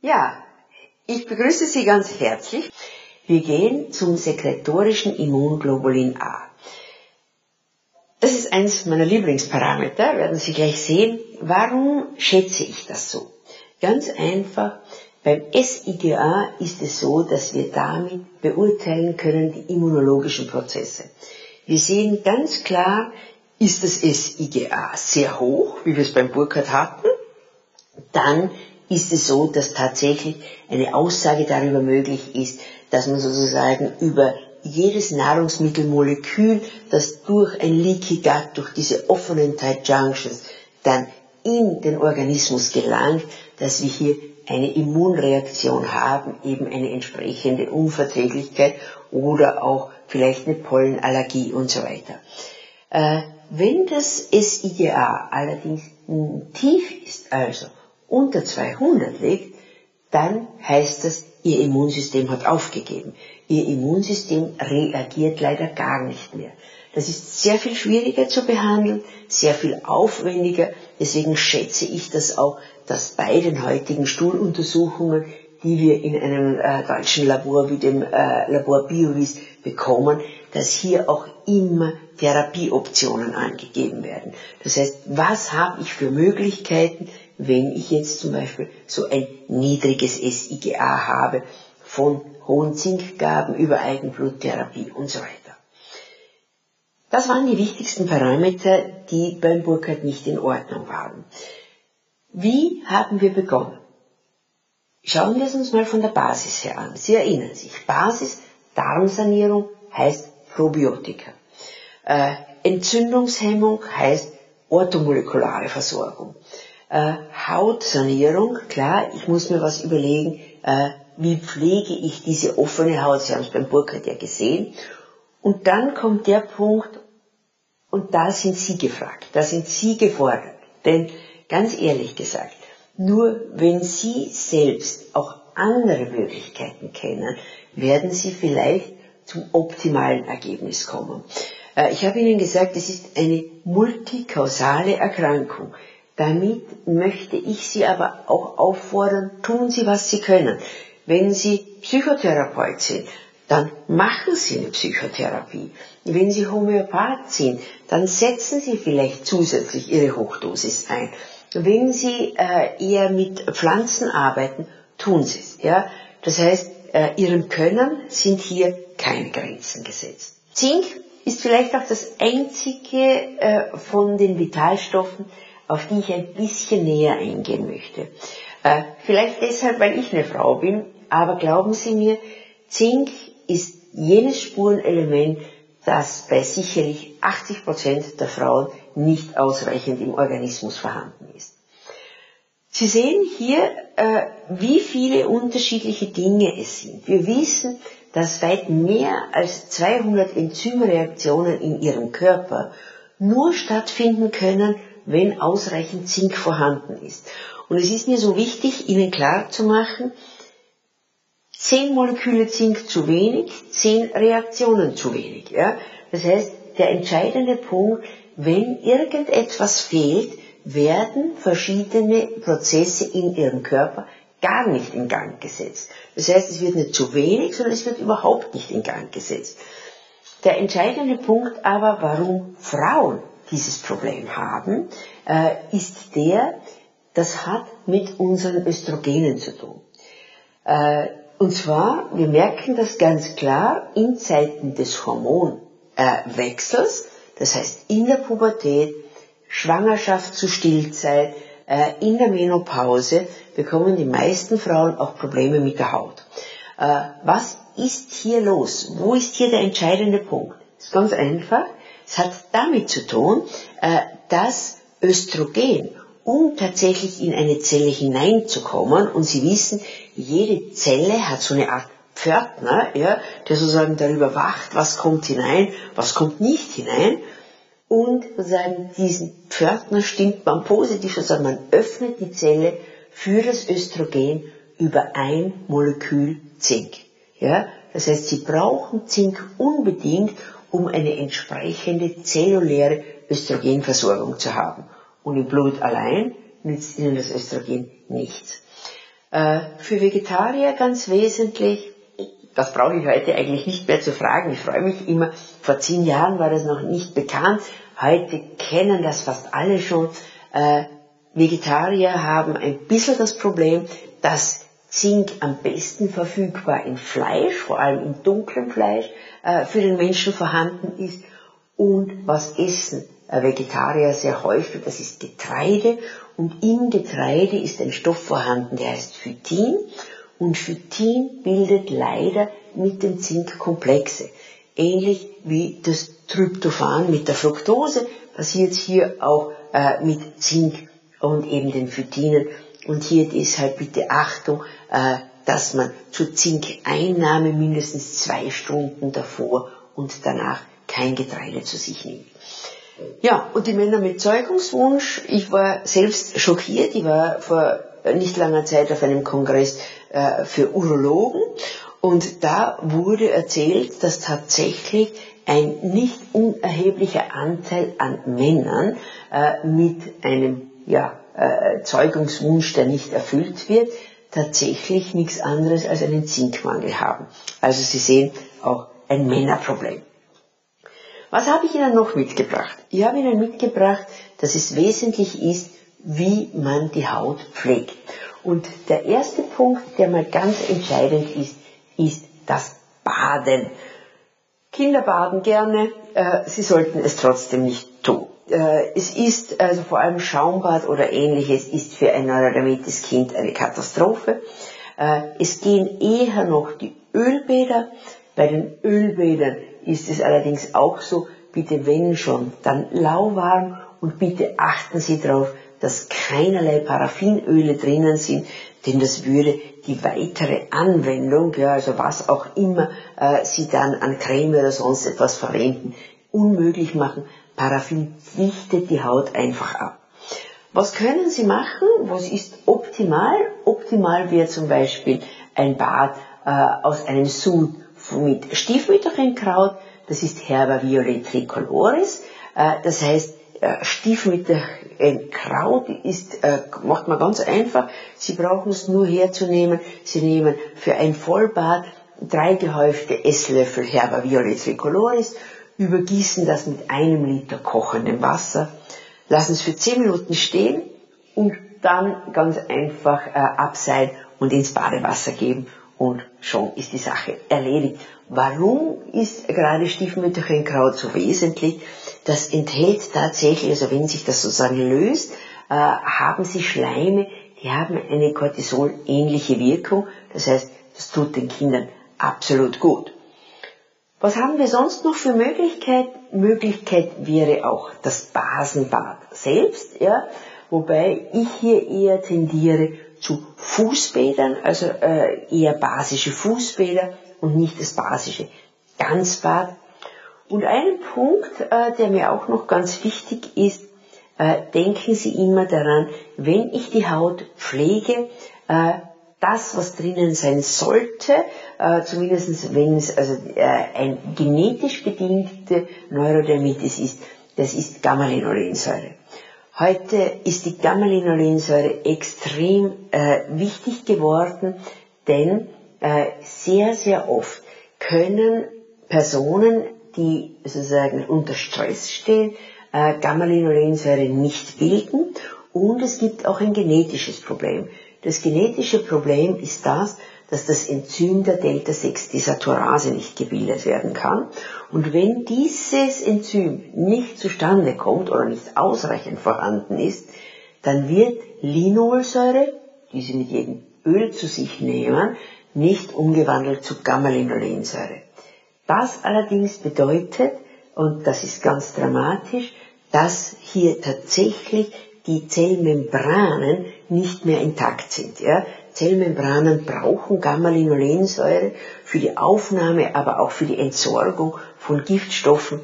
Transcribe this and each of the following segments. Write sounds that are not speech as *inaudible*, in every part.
Ja, ich begrüße Sie ganz herzlich. Wir gehen zum sekretorischen Immunglobulin A. Das ist eines meiner Lieblingsparameter, werden Sie gleich sehen. Warum schätze ich das so? Ganz einfach, beim SIGA ist es so, dass wir damit beurteilen können die immunologischen Prozesse. Wir sehen ganz klar, ist das SIGA sehr hoch, wie wir es beim Burkhardt hatten, dann ist es so, dass tatsächlich eine Aussage darüber möglich ist, dass man sozusagen über jedes Nahrungsmittelmolekül, das durch ein Leaky Gut, durch diese offenen Tight Junctions dann in den Organismus gelangt, dass wir hier eine Immunreaktion haben, eben eine entsprechende Unverträglichkeit oder auch vielleicht eine Pollenallergie und so weiter. Äh, wenn das SIGA allerdings tief ist, also unter 200 liegt, dann heißt das, Ihr Immunsystem hat aufgegeben. Ihr Immunsystem reagiert leider gar nicht mehr. Das ist sehr viel schwieriger zu behandeln, sehr viel aufwendiger. Deswegen schätze ich das auch, dass bei den heutigen Stuhluntersuchungen, die wir in einem äh, deutschen Labor wie dem äh, Labor Biovis bekommen, dass hier auch immer Therapieoptionen angegeben werden. Das heißt, was habe ich für Möglichkeiten, wenn ich jetzt zum Beispiel so ein niedriges SIGA habe von hohen Zinkgaben über Eigenbluttherapie und so weiter. Das waren die wichtigsten Parameter, die beim Burkhardt nicht in Ordnung waren. Wie haben wir begonnen? Schauen wir es uns mal von der Basis her an. Sie erinnern sich, Basis Darmsanierung heißt Probiotika. Äh, Entzündungshemmung heißt orthomolekulare Versorgung. Äh, Hautsanierung, klar, ich muss mir was überlegen, äh, wie pflege ich diese offene Haut, Sie haben es beim Burkhardt ja gesehen. Und dann kommt der Punkt, und da sind Sie gefragt, da sind Sie gefordert. Denn ganz ehrlich gesagt, nur wenn Sie selbst auch andere Möglichkeiten kennen, werden Sie vielleicht zum optimalen Ergebnis kommen. Äh, ich habe Ihnen gesagt, es ist eine multikausale Erkrankung. Damit möchte ich Sie aber auch auffordern, tun Sie, was Sie können. Wenn Sie Psychotherapeut sind, dann machen Sie eine Psychotherapie. Wenn Sie Homöopath sind, dann setzen Sie vielleicht zusätzlich Ihre Hochdosis ein. Wenn Sie äh, eher mit Pflanzen arbeiten, tun Sie es. Ja? Das heißt, äh, Ihrem Können sind hier keine Grenzen gesetzt. Zink ist vielleicht auch das einzige äh, von den Vitalstoffen, auf die ich ein bisschen näher eingehen möchte. Äh, vielleicht deshalb, weil ich eine Frau bin, aber glauben Sie mir, Zink ist jenes Spurenelement, das bei sicherlich 80 Prozent der Frauen nicht ausreichend im Organismus vorhanden ist. Sie sehen hier, äh, wie viele unterschiedliche Dinge es sind. Wir wissen, dass weit mehr als 200 Enzymreaktionen in Ihrem Körper nur stattfinden können, wenn ausreichend Zink vorhanden ist. Und es ist mir so wichtig, Ihnen klar zu machen, 10 Moleküle Zink zu wenig, 10 Reaktionen zu wenig. Ja? Das heißt, der entscheidende Punkt, wenn irgendetwas fehlt, werden verschiedene Prozesse in Ihrem Körper gar nicht in Gang gesetzt. Das heißt, es wird nicht zu wenig, sondern es wird überhaupt nicht in Gang gesetzt. Der entscheidende Punkt aber, warum Frauen dieses Problem haben, äh, ist der, das hat mit unseren Östrogenen zu tun. Äh, und zwar, wir merken das ganz klar in Zeiten des Hormonwechsels, das heißt in der Pubertät, Schwangerschaft zu Stillzeit, äh, in der Menopause bekommen die meisten Frauen auch Probleme mit der Haut. Was ist hier los? Wo ist hier der entscheidende Punkt? Ist ganz einfach. Es hat damit zu tun, äh, dass Östrogen, um tatsächlich in eine Zelle hineinzukommen, und Sie wissen, jede Zelle hat so eine Art Pförtner, ja, der sozusagen darüber wacht, was kommt hinein, was kommt nicht hinein. Und sozusagen diesen Pförtner stimmt man positiv, sozusagen man öffnet die Zelle für das Östrogen über ein Molekül Zink. Ja, das heißt, Sie brauchen Zink unbedingt, um eine entsprechende zelluläre Östrogenversorgung zu haben. Und im Blut allein nützt Ihnen das Östrogen nichts. Äh, für Vegetarier ganz wesentlich, das brauche ich heute eigentlich nicht mehr zu fragen, ich freue mich immer, vor zehn Jahren war das noch nicht bekannt, heute kennen das fast alle schon. Äh, Vegetarier haben ein bisschen das Problem, dass Zink am besten verfügbar in Fleisch, vor allem in dunklem Fleisch, äh, für den Menschen vorhanden ist. Und was essen Vegetarier sehr häufig, das ist Getreide. Und im Getreide ist ein Stoff vorhanden, der heißt Phytin. Und Phytin bildet leider mit dem Zink Komplexe. Ähnlich wie das Tryptophan mit der Fructose passiert hier auch äh, mit Zink und eben den Phytinen. Und hier deshalb bitte Achtung, äh, dass man zur Zinkeinnahme mindestens zwei Stunden davor und danach kein Getreide zu sich nimmt. Ja, und die Männer mit Zeugungswunsch, ich war selbst schockiert, ich war vor nicht langer Zeit auf einem Kongress äh, für Urologen und da wurde erzählt, dass tatsächlich ein nicht unerheblicher Anteil an Männern äh, mit einem ja, äh, Zeugungswunsch, der nicht erfüllt wird, tatsächlich nichts anderes als einen Zinkmangel haben. Also Sie sehen auch ein Männerproblem. Was habe ich Ihnen noch mitgebracht? Ich habe Ihnen mitgebracht, dass es wesentlich ist, wie man die Haut pflegt. Und der erste Punkt, der mal ganz entscheidend ist, ist das Baden. Kinder baden gerne, äh, sie sollten es trotzdem nicht es ist, also vor allem Schaumbad oder ähnliches, ist für ein neurodermitis Kind eine Katastrophe. Äh, es gehen eher noch die Ölbäder. Bei den Ölbädern ist es allerdings auch so, bitte wenn schon, dann lauwarm und bitte achten Sie darauf, dass keinerlei Paraffinöle drinnen sind, denn das würde die weitere Anwendung, ja, also was auch immer äh, Sie dann an Creme oder sonst etwas verwenden, unmöglich machen. Paraffin dichtet die Haut einfach ab. Was können Sie machen? Was ist optimal? Optimal wäre zum Beispiel ein Bad äh, aus einem Sud mit Stiefmütterchenkraut, das ist Herba violet tricoloris, äh, das heißt, äh, Stiefmütterchenkraut ist, äh, macht man ganz einfach, Sie brauchen es nur herzunehmen, Sie nehmen für ein Vollbad drei gehäufte Esslöffel Herba violet tricoloris, übergießen das mit einem Liter kochendem Wasser, lassen es für zehn Minuten stehen und dann ganz einfach äh, abseilen und ins Badewasser geben und schon ist die Sache erledigt. Warum ist gerade Stiefmütterchenkraut so wesentlich? Das enthält tatsächlich, also wenn sich das sozusagen löst, äh, haben sie Schleime, die haben eine Cortisol-ähnliche Wirkung. Das heißt, das tut den Kindern absolut gut. Was haben wir sonst noch für Möglichkeit? Möglichkeit wäre auch das Basenbad selbst, ja, wobei ich hier eher tendiere zu Fußbädern, also äh, eher basische Fußbäder und nicht das basische Ganzbad. Und ein Punkt, äh, der mir auch noch ganz wichtig ist, äh, denken Sie immer daran, wenn ich die Haut pflege, äh, das, was drinnen sein sollte, äh, zumindest wenn es also äh, ein genetisch bedingte Neurodermitis ist, das ist Gamma-Linolensäure. Heute ist die Gamma-Linolensäure extrem äh, wichtig geworden, denn äh, sehr, sehr oft können Personen, die sozusagen unter Stress stehen, äh, Gamma-Linolensäure nicht bilden und es gibt auch ein genetisches Problem. Das genetische Problem ist das, dass das Enzym der Delta-6-Desaturase nicht gebildet werden kann. Und wenn dieses Enzym nicht zustande kommt oder nicht ausreichend vorhanden ist, dann wird Linolsäure, die Sie mit jedem Öl zu sich nehmen, nicht umgewandelt zu Gamma-Linolensäure. Das allerdings bedeutet, und das ist ganz dramatisch, dass hier tatsächlich die Zellmembranen nicht mehr intakt sind. Ja? Zellmembranen brauchen Gamma-Linolensäure für die Aufnahme, aber auch für die Entsorgung von Giftstoffen.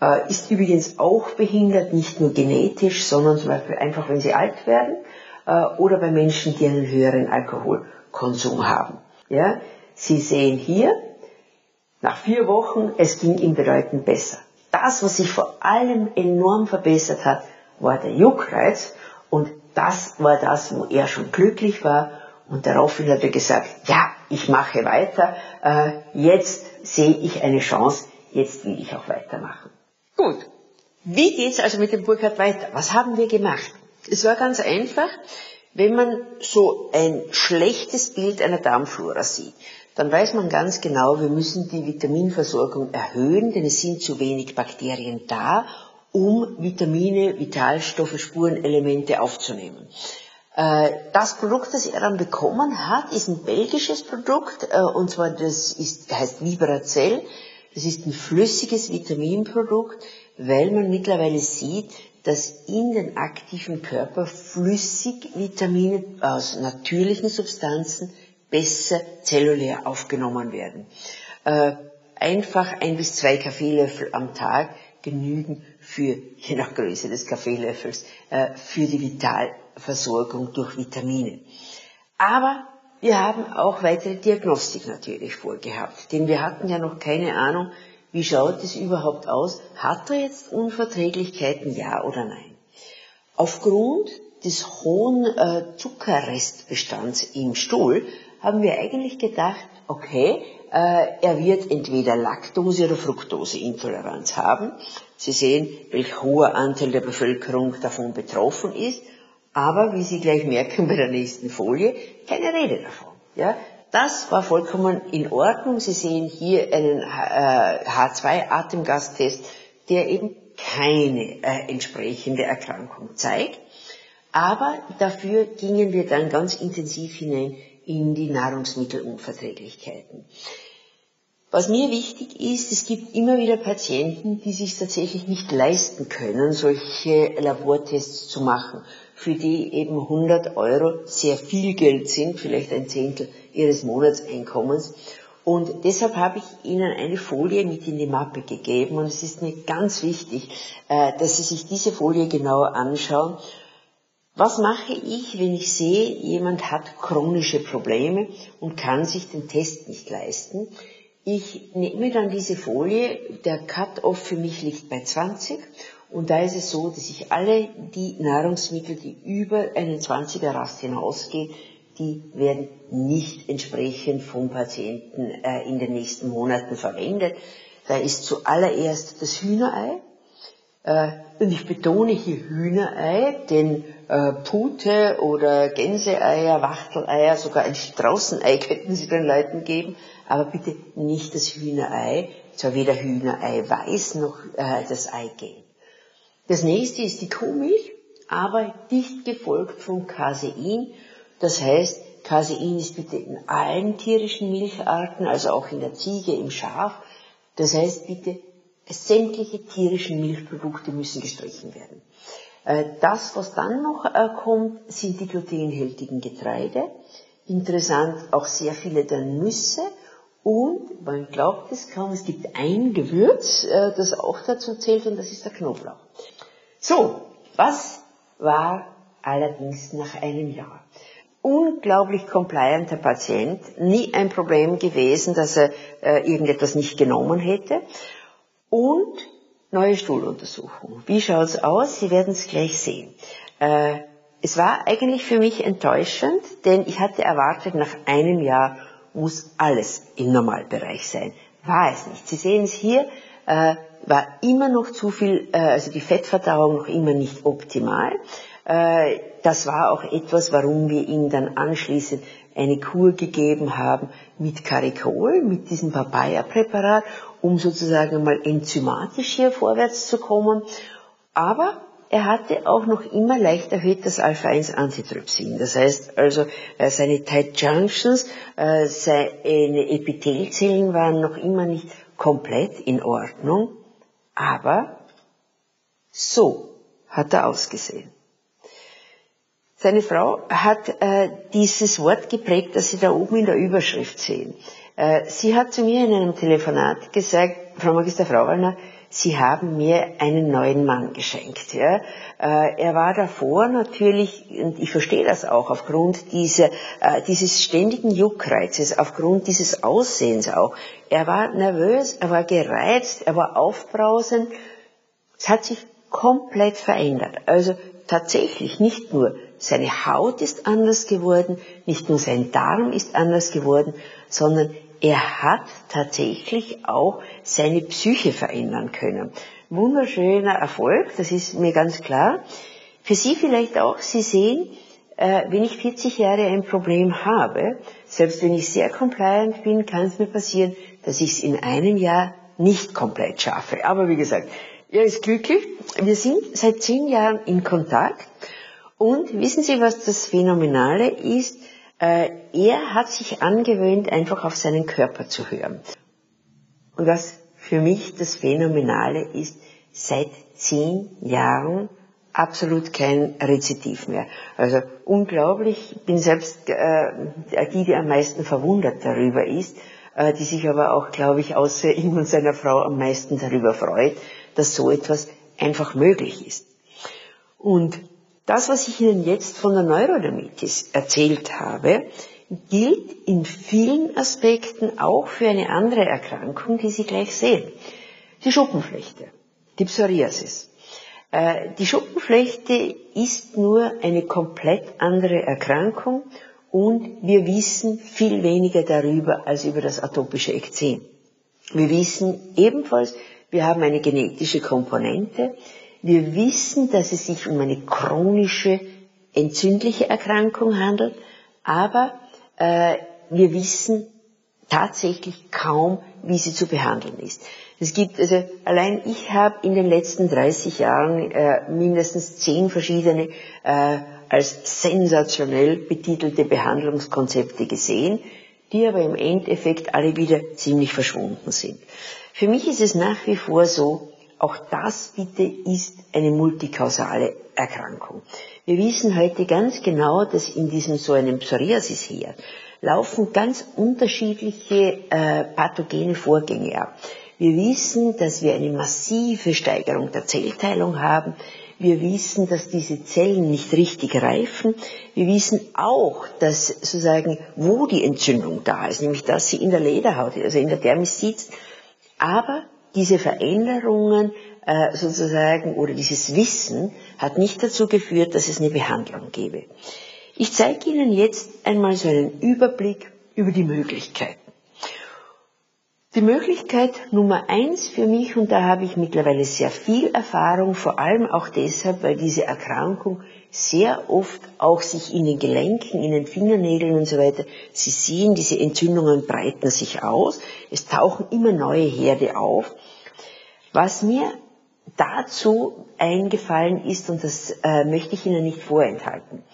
Äh, ist übrigens auch behindert, nicht nur genetisch, sondern zum Beispiel einfach, wenn sie alt werden äh, oder bei Menschen, die einen höheren Alkoholkonsum haben. Ja? Sie sehen hier, nach vier Wochen, es ging ihm bedeutend besser. Das, was sich vor allem enorm verbessert hat, war der Juckreiz und das war das, wo er schon glücklich war Und daraufhin hat er gesagt, ja, ich mache weiter, äh, jetzt sehe ich eine Chance, jetzt will ich auch weitermachen. Gut, wie geht's also mit dem Burkhardt weiter? Was haben wir gemacht? Es war ganz einfach, wenn man so ein schlechtes Bild einer Darmflora sieht, dann weiß man ganz genau, wir müssen die Vitaminversorgung erhöhen, denn es sind zu wenig Bakterien da, um Vitamine, Vitalstoffe, Spurenelemente aufzunehmen. Äh, das Produkt, das er dann bekommen hat, ist ein belgisches Produkt, äh, und zwar das ist, heißt Vibracell. Das ist ein flüssiges Vitaminprodukt, weil man mittlerweile sieht, dass in den aktiven Körper flüssig Vitamine aus natürlichen Substanzen besser zellulär aufgenommen werden. Äh, einfach ein bis zwei Kaffeelöffel am Tag genügen für, je nach Größe des Kaffeelöffels, für die Vital Versorgung durch Vitamine. Aber wir haben auch weitere Diagnostik natürlich vorgehabt, denn wir hatten ja noch keine Ahnung, wie schaut es überhaupt aus? Hat er jetzt Unverträglichkeiten, ja oder nein? Aufgrund des hohen äh, Zuckerrestbestands im Stuhl haben wir eigentlich gedacht, okay, äh, er wird entweder Laktose- oder Fructoseintoleranz haben. Sie sehen, welch hoher Anteil der Bevölkerung davon betroffen ist aber wie Sie gleich merken bei der nächsten Folie, keine Rede davon. Ja, das war vollkommen in Ordnung. Sie sehen hier einen äh, H2-Atemgastest, der eben keine äh, entsprechende Erkrankung zeigt. Aber dafür gingen wir dann ganz intensiv hinein in die Nahrungsmittelunverträglichkeiten. Was mir wichtig ist, es gibt immer wieder Patienten, die sich tatsächlich nicht leisten können, solche Labortests zu machen für die eben 100 Euro sehr viel Geld sind, vielleicht ein Zehntel ihres Monatseinkommens. Und deshalb habe ich Ihnen eine Folie mit in die Mappe gegeben und es ist mir ganz wichtig, äh, dass Sie sich diese Folie genauer anschauen. Was mache ich, wenn ich sehe, jemand hat chronische Probleme und kann sich den Test nicht leisten? Ich nehme dann diese Folie, der Cut-off für mich liegt bei 20 und da ist es so, dass ich alle die Nahrungsmittel, die über einen 20er Rast hinausgehen, die werden nicht entsprechend vom Patienten äh, in den nächsten Monaten verwendet. Da ist zuallererst das Hühnerei. Äh, und ich betone hier Hühnerei, denn äh, Pute oder Gänseeier, Wachteleier, sogar ein Straußenei könnten Sie den Leuten geben, aber bitte nicht das Hühnerei, zwar weder Hühnerei weiß noch äh, das Eigelb. Das nächste ist die Kuhmilch, aber dicht gefolgt von Casein. Das heißt, Casein ist bitte in allen tierischen Milcharten, also auch in der Ziege, im Schaf. Das heißt bitte, sämtliche tierischen Milchprodukte müssen gestrichen werden. Äh, das, was dann noch äh, kommt, sind die glutenhaltigen Getreide. Interessant auch sehr viele der Nüsse. Und man glaubt es kaum, es gibt ein Gewürz, äh, das auch dazu zählt, und das ist der Knoblauch. So, was war allerdings nach einem Jahr? Unglaublich complianter Patient, nie ein Problem gewesen, dass er irgendetwas nicht genommen hätte. Und neue Stuhluntersuchung. Wie schaut's aus? Sie werden es gleich sehen. Äh, es war eigentlich für mich enttäuschend, denn ich hatte erwartet, nach einem Jahr muss alles im Normalbereich sein. War es nicht. Sie sehen es hier, äh, war immer noch zu viel, äh, also die Fettverdauung noch immer nicht optimal. Äh, das war auch etwas, warum wir ihm dann anschließend eine Kur gegeben haben mit Caricol, mit diesem Papaya-Präparat, um sozusagen mal enzymatisch hier vorwärts zu kommen. Aber er hatte auch noch immer leicht erhöht das Alpha-1-Antitrypsin. Das heißt also, äh, seine Tight Junctions, äh, seine Epithelzellen waren noch immer nicht komplett in Ordnung, aber so hat er ausgesehen. Seine Frau hat äh, dieses Wort geprägt, das Sie da oben in der Überschrift sehen. Äh, sie hat zu mir in einem Telefonat gesagt, Frau Magister Frauwallner, Sie haben mir einen neuen Mann geschenkt. Ja? Äh, er war davor natürlich, und ich verstehe das auch, aufgrund dieser, äh, dieses ständigen Juckreizes, aufgrund dieses Aussehens auch. Er war nervös, er war gereizt, er war aufbrausend. Es hat sich komplett verändert. Also tatsächlich nicht nur seine Haut ist anders geworden, nicht nur sein Darm ist anders geworden, sondern er hat tatsächlich auch seine Psyche verändern können. Wunderschöner Erfolg, das ist mir ganz klar. Für Sie vielleicht auch, Sie sehen, äh, wenn ich 40 Jahre ein Problem habe, selbst wenn ich sehr compliant bin, kann es mir passieren, dass ich es in einem Jahr nicht komplett schaffe. Aber wie gesagt, er ist glücklich. Wir sind seit zehn Jahren in Kontakt. Und wissen Sie, was das Phänomenale ist? Äh, er hat sich angewöhnt, einfach auf seinen Körper zu hören. Und was für mich das Phänomenale ist, seit zehn Jahren absolut kein Rezitiv mehr. Also unglaublich, ich bin selbst äh, die, die am meisten verwundert darüber ist, äh, die sich aber auch, glaube ich, außer *laughs* ihm und seiner Frau am meisten darüber freut, dass so etwas einfach möglich ist. Und das, was ich Ihnen jetzt von der Neurodermitis erzählt habe, gilt in vielen Aspekten auch für eine andere Erkrankung, die Sie gleich sehen. Die Schuppenflechte, die Psoriasis. Äh, die Schuppenflechte ist nur eine komplett andere Erkrankung und wir wissen viel weniger darüber als über das atopische Ekzem. Wir wissen ebenfalls, wir haben eine genetische Komponente, wir wissen, dass es sich um eine chronische, entzündliche Erkrankung handelt, aber äh, wir wissen tatsächlich kaum, wie sie zu behandeln ist. Es gibt also allein ich habe in den letzten 30 Jahren äh, mindestens zehn verschiedene äh, als sensationell betitelte Behandlungskonzepte gesehen, die aber im Endeffekt alle wieder ziemlich verschwunden sind. Für mich ist es nach wie vor so, auch das bitte ist eine multikausale Erkrankung. Wir wissen heute ganz genau, dass in diesem so einem Psoriasis-Herd laufen ganz unterschiedliche äh, pathogene Vorgänge ab. Wir wissen, dass wir eine massive Steigerung der Zellteilung haben. Wir wissen, dass diese Zellen nicht richtig reifen. Wir wissen auch, dass sozusagen, wo die Entzündung da ist, nämlich dass sie in der Lederhaut, also in der Dermis sitzt. Aber diese Veränderungen äh, sozusagen oder dieses Wissen hat nicht dazu geführt, dass es eine Behandlung gäbe. Ich zeige Ihnen jetzt einmal so einen Überblick über die Möglichkeiten. Die Möglichkeit Nummer eins für mich, und da habe ich mittlerweile sehr viel Erfahrung, vor allem auch deshalb, weil diese Erkrankung sehr oft auch sich in den Gelenken, in den Fingernägeln und so weiter, Sie sehen, diese Entzündungen breiten sich aus, es tauchen immer neue Herde auf. Was mir dazu eingefallen ist, und das äh, möchte ich Ihnen nicht vorenthalten.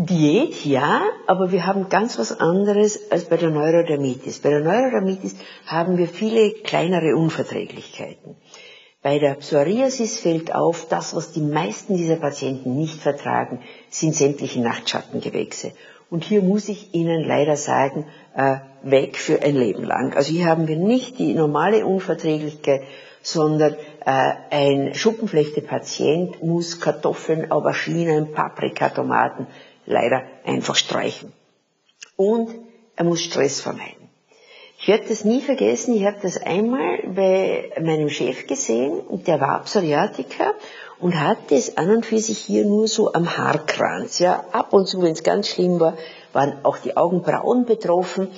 Diät, ja, aber wir haben ganz was anderes als bei der Neurodermitis. Bei der Neurodermitis haben wir viele kleinere Unverträglichkeiten. Bei der Psoriasis fällt auf, das, was die meisten dieser Patienten nicht vertragen, sind sämtliche Nachtschattengewächse. Und hier muss ich Ihnen leider sagen, äh, weg für ein Leben lang. Also hier haben wir nicht die normale Unverträglichkeit, sondern äh, ein Schuppenflechte-Patient muss Kartoffeln, Auberginen, Paprika, Tomaten leider einfach streichen. Und er muss Stress vermeiden. Ich werde das nie vergessen, ich habe das einmal bei meinem Chef gesehen der war Psoriatiker und hatte es an und für sich hier nur so am Haarkranz. Ja, ab und zu, wenn es ganz schlimm war, waren auch die Augenbrauen betroffen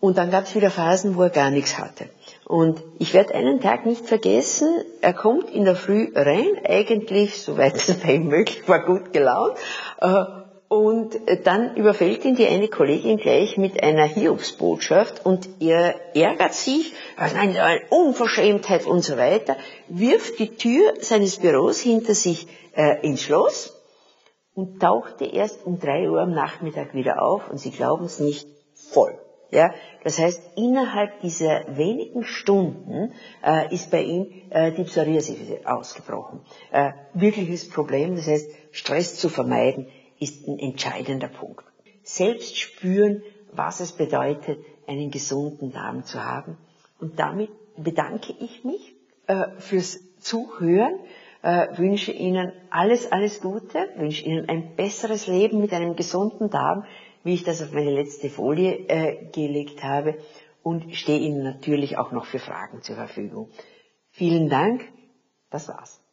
und dann gab es wieder Phasen, wo er gar nichts hatte. Und ich werde einen Tag nicht vergessen, er kommt in der Früh rein, eigentlich, soweit es bei ihm möglich war, gut gelaunt, äh, und dann überfällt ihn die eine Kollegin gleich mit einer Hiobsbotschaft und er ärgert sich, also eine Unverschämtheit und so weiter, wirft die Tür seines Büros hinter sich äh, ins Schloss und tauchte erst um drei Uhr am Nachmittag wieder auf und Sie glauben es nicht, voll. Ja, das heißt, innerhalb dieser wenigen Stunden äh, ist bei ihm äh, die Psoriasis ausgebrochen. Äh, wirkliches Problem, das heißt, Stress zu vermeiden, ist ein entscheidender Punkt. Selbst spüren, was es bedeutet, einen gesunden Darm zu haben. Und damit bedanke ich mich äh, fürs Zuhören, äh, wünsche Ihnen alles, alles Gute, wünsche Ihnen ein besseres Leben mit einem gesunden Darm, wie ich das auf meine letzte Folie äh, gelegt habe und stehe Ihnen natürlich auch noch für Fragen zur Verfügung. Vielen Dank, das war's.